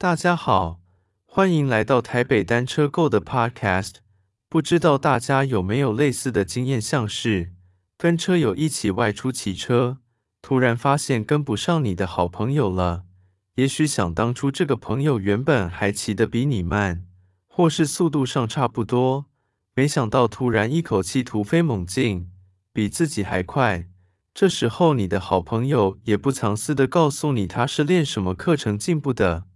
大家好，欢迎来到台北单车购的 Podcast。不知道大家有没有类似的经验，像是跟车友一起外出骑车，突然发现跟不上你的好朋友了。也许想当初这个朋友原本还骑得比你慢，或是速度上差不多，没想到突然一口气突飞猛进，比自己还快。这时候你的好朋友也不藏私的告诉你他是练什么课程进步的。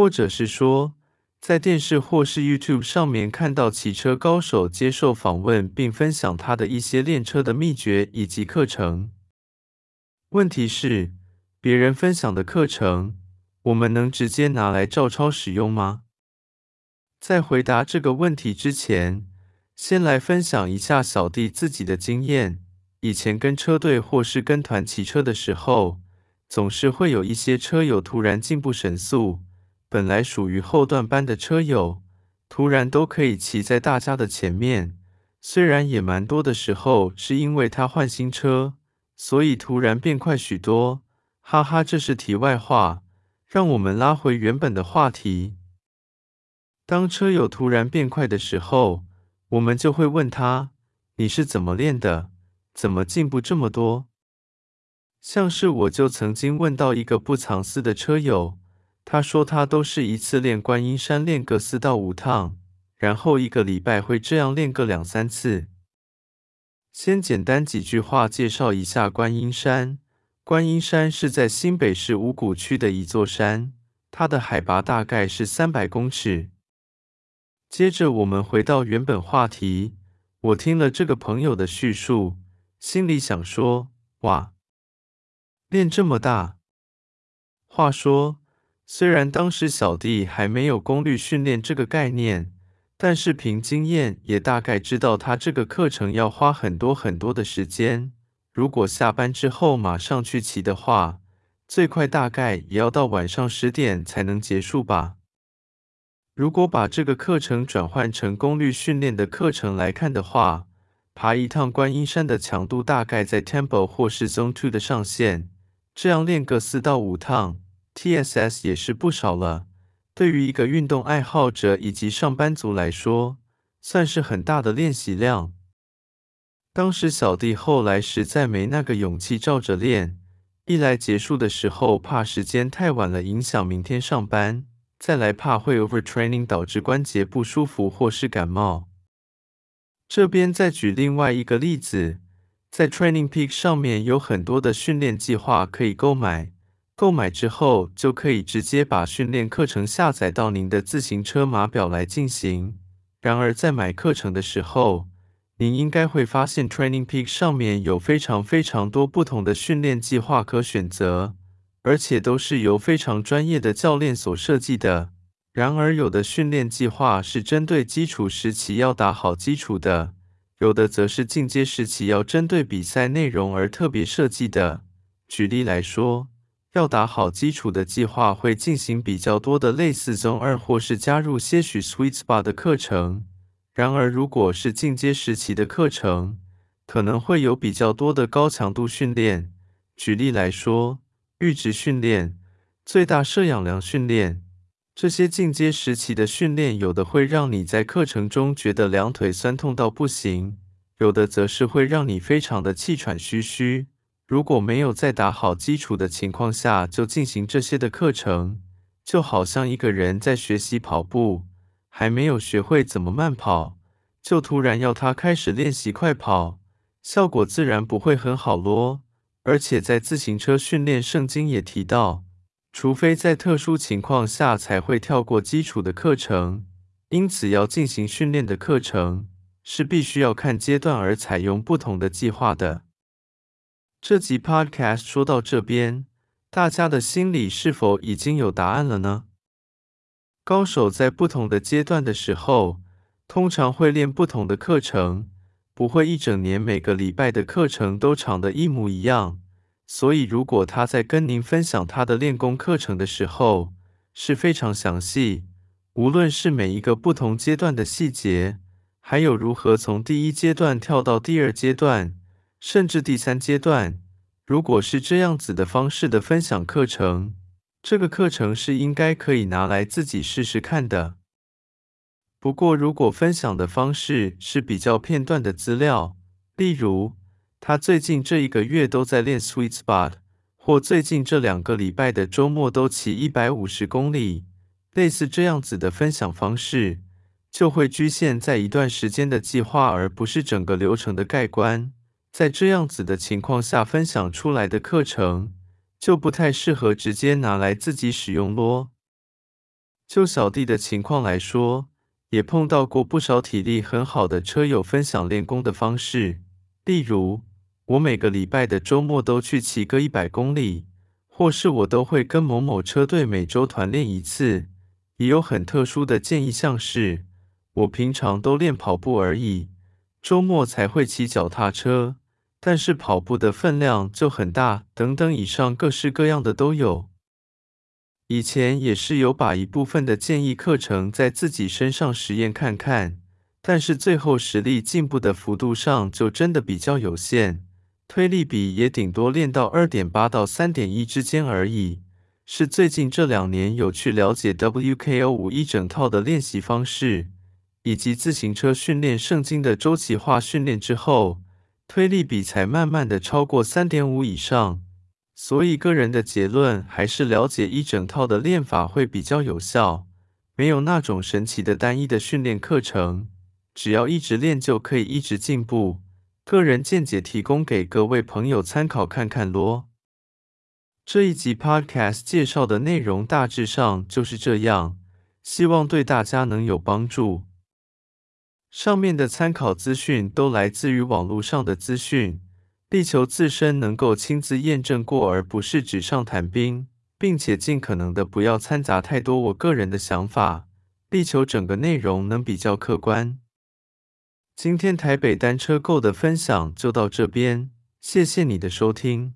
或者是说，在电视或是 YouTube 上面看到骑车高手接受访问，并分享他的一些练车的秘诀以及课程。问题是，别人分享的课程，我们能直接拿来照抄使用吗？在回答这个问题之前，先来分享一下小弟自己的经验。以前跟车队或是跟团骑车的时候，总是会有一些车友突然进步神速。本来属于后段班的车友，突然都可以骑在大家的前面。虽然也蛮多的时候是因为他换新车，所以突然变快许多。哈哈，这是题外话。让我们拉回原本的话题。当车友突然变快的时候，我们就会问他：“你是怎么练的？怎么进步这么多？”像是我就曾经问到一个不藏私的车友。他说他都是一次练观音山练个四到五趟，然后一个礼拜会这样练个两三次。先简单几句话介绍一下观音山。观音山是在新北市五股区的一座山，它的海拔大概是三百公尺。接着我们回到原本话题，我听了这个朋友的叙述，心里想说：哇，练这么大。话说。虽然当时小弟还没有功率训练这个概念，但是凭经验也大概知道他这个课程要花很多很多的时间。如果下班之后马上去骑的话，最快大概也要到晚上十点才能结束吧。如果把这个课程转换成功率训练的课程来看的话，爬一趟观音山的强度大概在 Tempo 或是 Zone Two 的上限，这样练个四到五趟。TSS 也是不少了，对于一个运动爱好者以及上班族来说，算是很大的练习量。当时小弟后来实在没那个勇气照着练，一来结束的时候怕时间太晚了影响明天上班，再来怕会 overtraining 导致关节不舒服或是感冒。这边再举另外一个例子，在 Training Peak 上面有很多的训练计划可以购买。购买之后，就可以直接把训练课程下载到您的自行车码表来进行。然而，在买课程的时候，您应该会发现 Training Peak 上面有非常非常多不同的训练计划可选择，而且都是由非常专业的教练所设计的。然而，有的训练计划是针对基础时期要打好基础的，有的则是进阶时期要针对比赛内容而特别设计的。举例来说，要打好基础的计划会进行比较多的类似 Zone 二或是加入些许 Sweet Spot 的课程。然而，如果是进阶时期的课程，可能会有比较多的高强度训练。举例来说，阈值训练、最大摄氧量训练，这些进阶时期的训练，有的会让你在课程中觉得两腿酸痛到不行，有的则是会让你非常的气喘吁吁。如果没有在打好基础的情况下就进行这些的课程，就好像一个人在学习跑步，还没有学会怎么慢跑，就突然要他开始练习快跑，效果自然不会很好咯。而且在自行车训练圣经也提到，除非在特殊情况下才会跳过基础的课程，因此要进行训练的课程是必须要看阶段而采用不同的计划的。这集 Podcast 说到这边，大家的心里是否已经有答案了呢？高手在不同的阶段的时候，通常会练不同的课程，不会一整年每个礼拜的课程都长得一模一样。所以，如果他在跟您分享他的练功课程的时候，是非常详细，无论是每一个不同阶段的细节，还有如何从第一阶段跳到第二阶段。甚至第三阶段，如果是这样子的方式的分享课程，这个课程是应该可以拿来自己试试看的。不过，如果分享的方式是比较片段的资料，例如他最近这一个月都在练 Sweet Spot，或最近这两个礼拜的周末都骑一百五十公里，类似这样子的分享方式，就会局限在一段时间的计划，而不是整个流程的概观。在这样子的情况下，分享出来的课程就不太适合直接拿来自己使用咯。就小弟的情况来说，也碰到过不少体力很好的车友分享练功的方式，例如我每个礼拜的周末都去骑个一百公里，或是我都会跟某某车队每周团练一次。也有很特殊的建议，像是我平常都练跑步而已，周末才会骑脚踏车。但是跑步的分量就很大，等等，以上各式各样的都有。以前也是有把一部分的建议课程在自己身上实验看看，但是最后实力进步的幅度上就真的比较有限，推力比也顶多练到二点八到三点一之间而已。是最近这两年有去了解 WKO 五一整套的练习方式，以及自行车训练圣经的周期化训练之后。推力比才慢慢的超过三点五以上，所以个人的结论还是了解一整套的练法会比较有效，没有那种神奇的单一的训练课程，只要一直练就可以一直进步。个人见解提供给各位朋友参考看看咯。这一集 Podcast 介绍的内容大致上就是这样，希望对大家能有帮助。上面的参考资讯都来自于网络上的资讯，力求自身能够亲自验证过，而不是纸上谈兵，并且尽可能的不要掺杂太多我个人的想法，力求整个内容能比较客观。今天台北单车购的分享就到这边，谢谢你的收听。